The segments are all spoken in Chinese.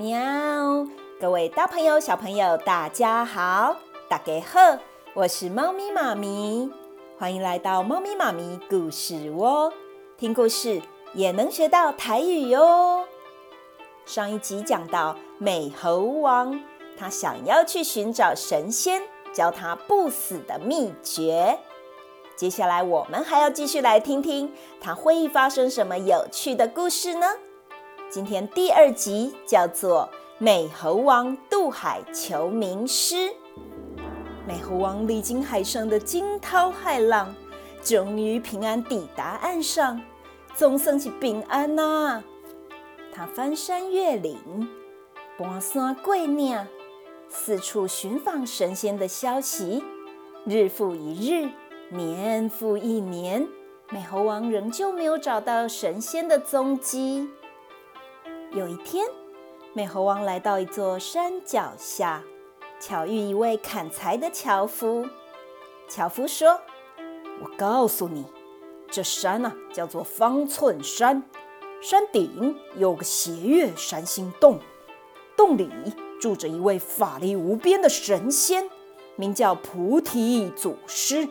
喵！各位大朋友、小朋友，大家好，大家好，我是猫咪妈咪，欢迎来到猫咪妈咪故事窝，听故事也能学到台语哟。上一集讲到美猴王，他想要去寻找神仙，教他不死的秘诀。接下来我们还要继续来听听，它会发生什么有趣的故事呢？今天第二集叫做《美猴王渡海求名师》。美猴王历经海上的惊涛骇浪，终于平安抵达岸上，总算是平安呐、他翻山越岭，跋山过岭，四处寻访神仙的消息，日复一日。年复一年，美猴王仍旧没有找到神仙的踪迹。有一天，美猴王来到一座山脚下，巧遇一位砍柴的樵夫。樵夫说：“我告诉你，这山啊叫做方寸山，山顶有个斜月山心洞，洞里住着一位法力无边的神仙，名叫菩提祖师。”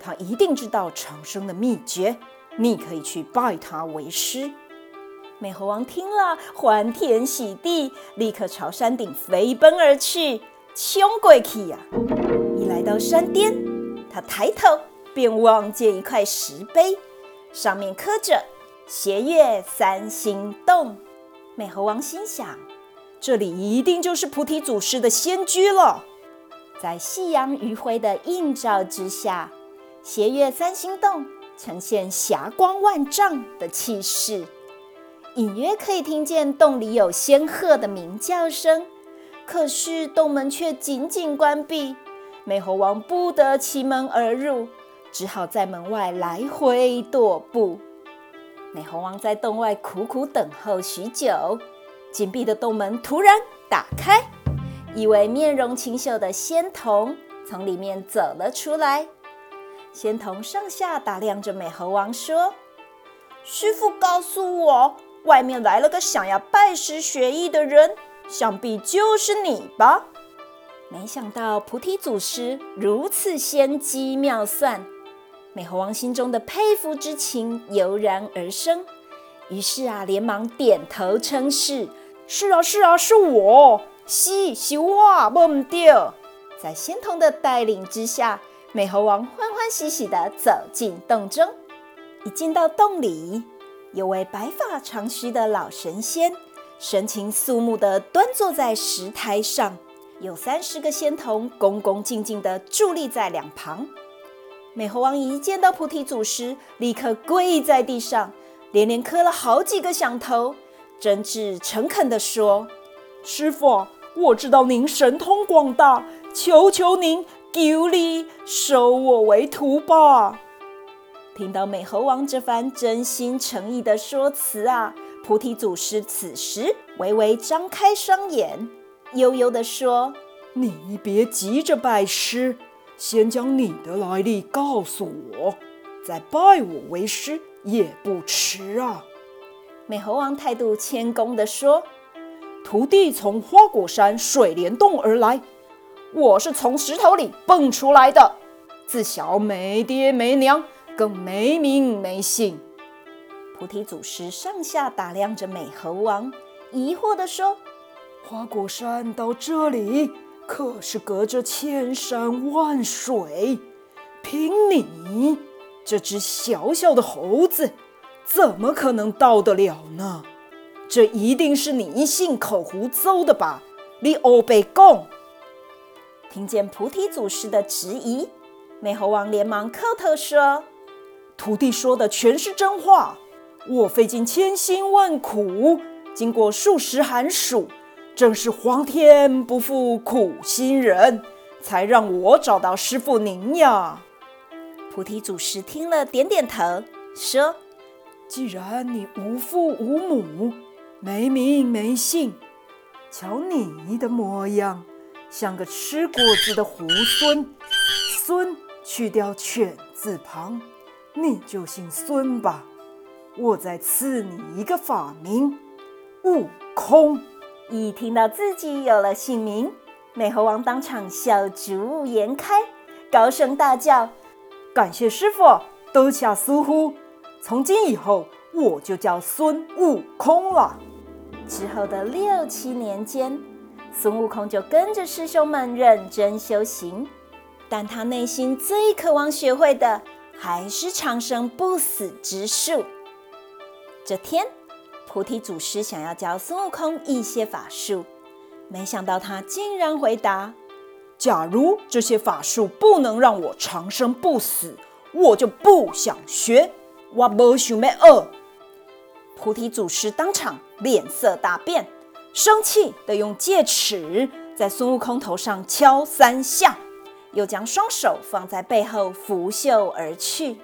他一定知道长生的秘诀，你可以去拜他为师。美猴王听了，欢天喜地，立刻朝山顶飞奔而去，冲过去呀！一来到山巅，他抬头便望见一块石碑，上面刻着“斜月三星洞”。美猴王心想，这里一定就是菩提祖师的仙居了。在夕阳余晖的映照之下，斜月三星洞呈现霞光万丈的气势，隐约可以听见洞里有仙鹤的鸣叫声。可是洞门却紧紧关闭，美猴王不得其门而入，只好在门外来回踱步。美猴王在洞外苦苦等候许久，紧闭的洞门突然打开，一位面容清秀的仙童从里面走了出来。仙童上下打量着美猴王，说：“师傅告诉我，外面来了个想要拜师学艺的人，想必就是你吧？”没想到菩提祖师如此仙机妙算，美猴王心中的佩服之情油然而生，于是啊，连忙点头称是：“是啊，是啊，是我，是是我，没唔对。”在仙童的带领之下。美猴王欢欢喜喜地走进洞中，一进到洞里，有位白发长须的老神仙，神情肃穆地端坐在石台上，有三十个仙童恭恭敬敬地伫立在两旁。美猴王一见到菩提祖师，立刻跪在地上，连连磕了好几个响头，真挚诚恳地说：“师傅，我知道您神通广大，求求您。”求你收我为徒吧！听到美猴王这番真心诚意的说辞啊，菩提祖师此时微微张开双眼，悠悠地说：“你别急着拜师，先将你的来历告诉我，再拜我为师也不迟啊。”美猴王态度谦恭地说：“徒弟从花果山水帘洞而来。”我是从石头里蹦出来的，自小没爹没娘，更没名没姓。菩提祖师上下打量着美猴王，疑惑地说：“花果山到这里可是隔着千山万水，凭你这只小小的猴子，怎么可能到得了呢？这一定是你信口胡诌的吧？你欧北贡。”听见菩提祖师的质疑，美猴王连忙叩头说：“徒弟说的全是真话。我费尽千辛万苦，经过数十寒暑，正是皇天不负苦心人，才让我找到师傅您呀。”菩提祖师听了，点点头，说：“既然你无父无母，没名没姓，瞧你的模样。”像个吃果子的猢狲，孙去掉犬字旁，你就姓孙吧。我再赐你一个法名，悟空。一听到自己有了姓名，美猴王当场笑逐颜开，高声大叫：“感谢师傅，多谢师父！从今以后，我就叫孙悟空了。”之后的六七年间，孙悟空就跟着师兄们认真修行，但他内心最渴望学会的还是长生不死之术。这天，菩提祖师想要教孙悟空一些法术，没想到他竟然回答：“假如这些法术不能让我长生不死，我就不想学。我不想要学。”菩提祖师当场脸色大变，生气的用戒尺在孙悟空头上敲三下，又将双手放在背后拂袖而去。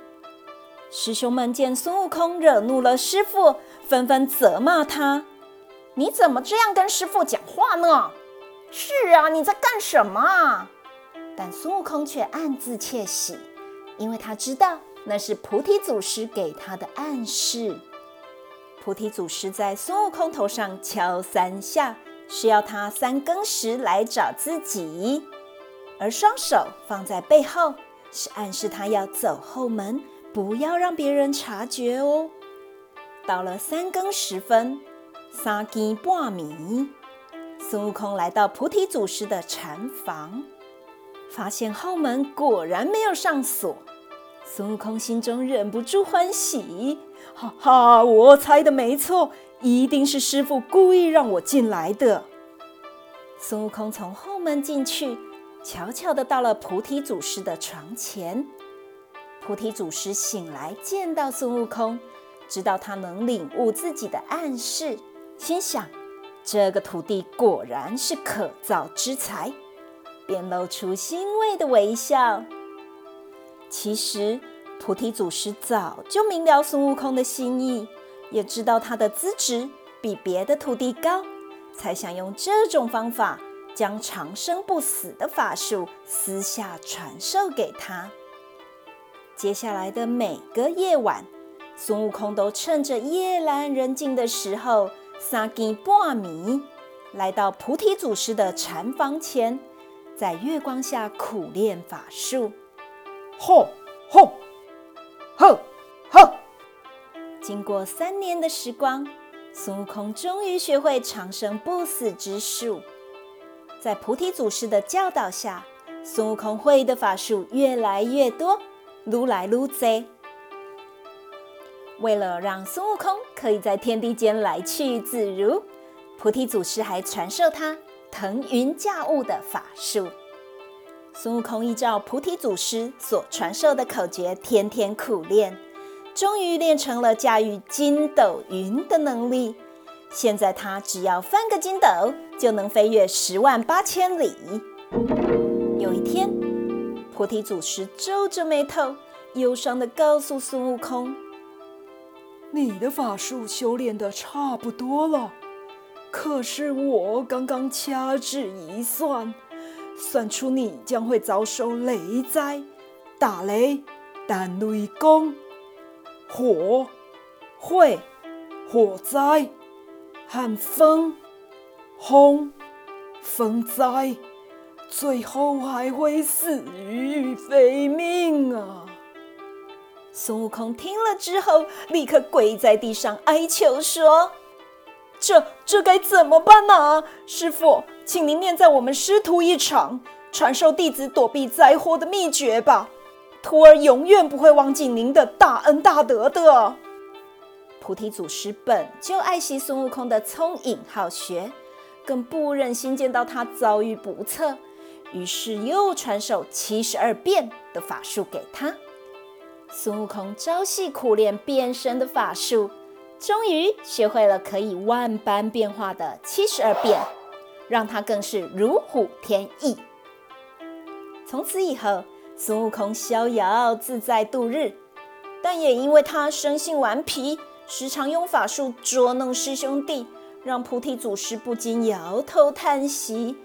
师兄们见孙悟空惹怒了师傅，纷纷责骂他：“你怎么这样跟师傅讲话呢？是啊，你在干什么？”但孙悟空却暗自窃喜，因为他知道那是菩提祖师给他的暗示。菩提祖师在孙悟空头上敲三下，是要他三更时来找自己；而双手放在背后，是暗示他要走后门，不要让别人察觉哦。到了三更时分，三更半米，孙悟空来到菩提祖师的禅房，发现后门果然没有上锁。孙悟空心中忍不住欢喜。哈哈，我猜的没错，一定是师傅故意让我进来的。孙悟空从后门进去，悄悄地到了菩提祖师的床前。菩提祖师醒来，见到孙悟空，知道他能领悟自己的暗示，心想：这个徒弟果然是可造之才，便露出欣慰的微笑。其实。菩提祖师早就明了孙悟空的心意，也知道他的资质比别的徒弟高，才想用这种方法将长生不死的法术私下传授给他。接下来的每个夜晚，孙悟空都趁着夜阑人静的时候，三更半暝，来到菩提祖师的禅房前，在月光下苦练法术。吼吼！呵，呵。经过三年的时光，孙悟空终于学会长生不死之术。在菩提祖师的教导下，孙悟空会的法术越来越多，撸来撸去。为了让孙悟空可以在天地间来去自如，菩提祖师还传授他腾云驾雾的法术。孙悟空依照菩提祖师所传授的口诀，天天苦练，终于练成了驾驭筋斗云的能力。现在他只要翻个筋斗，就能飞越十万八千里。有一天，菩提祖师皱着眉头，忧伤地告诉孙悟空：“你的法术修炼得差不多了，可是我刚刚掐指一算。”算出你将会遭受雷灾、打雷、弹雷公、火、会、火灾、和风、轰、风灾，最后还会死于非命啊！孙悟空听了之后，立刻跪在地上哀求说：“这这该怎么办呢、师傅！”请您念在我们师徒一场，传授弟子躲避灾祸的秘诀吧。徒儿永远不会忘记您的大恩大德的。菩提祖师本就爱惜孙悟空的聪颖好学，更不忍心见到他遭遇不测，于是又传授七十二变的法术给他。孙悟空朝夕苦练变身的法术，终于学会了可以万般变化的七十二变。让他更是如虎添翼。从此以后，孙悟空逍遥自在度日，但也因为他生性顽皮，时常用法术捉弄师兄弟，让菩提祖师不禁摇头叹息：“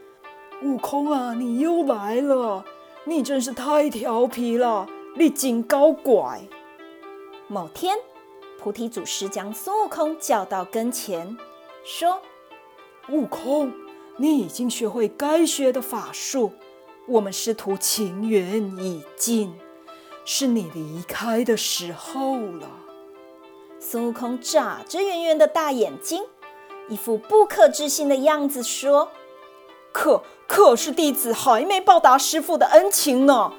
悟空啊，你又来了！你真是太调皮了，你真搞怪。”某天，菩提祖师将孙悟空叫到跟前，说。悟空，你已经学会该学的法术，我们师徒情缘已尽，是你离开的时候了。孙悟空眨着圆圆的大眼睛，一副不可置信的样子说：“可可是弟子还没报答师傅的恩情呢，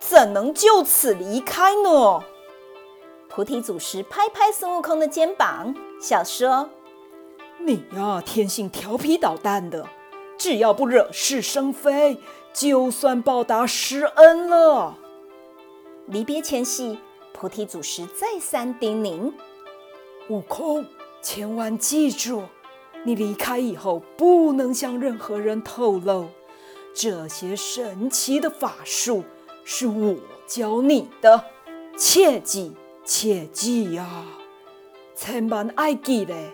怎能就此离开呢？”菩提祖师拍拍孙悟空的肩膀，笑说：“你呀，天性调皮捣蛋的，只要不惹是生非，就算报答师恩了。”离别前夕，菩提祖师再三叮咛。悟空，千万记住，你离开以后不能向任何人透露，这些神奇的法术是我教你的，切记切记呀、啊！千万爱记嘞。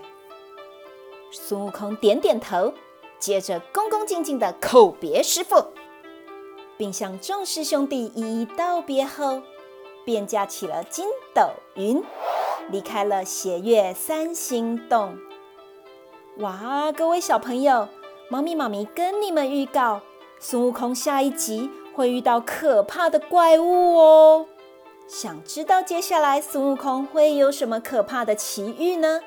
孙悟空点点头，接着恭恭敬敬地叩别师傅，并向众师兄弟一一道别后，便驾起了筋斗云。离开了斜月三星洞。哇，各位小朋友，猫咪妈咪跟你们预告，孙悟空下一集会遇到可怕的怪物哦。想知道接下来孙悟空会有什么可怕的奇遇呢？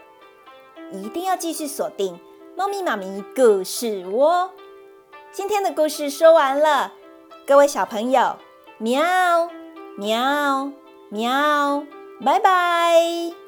一定要继续锁定猫咪妈咪故事窝。今天的故事说完了，各位小朋友，喵喵喵。喵拜拜。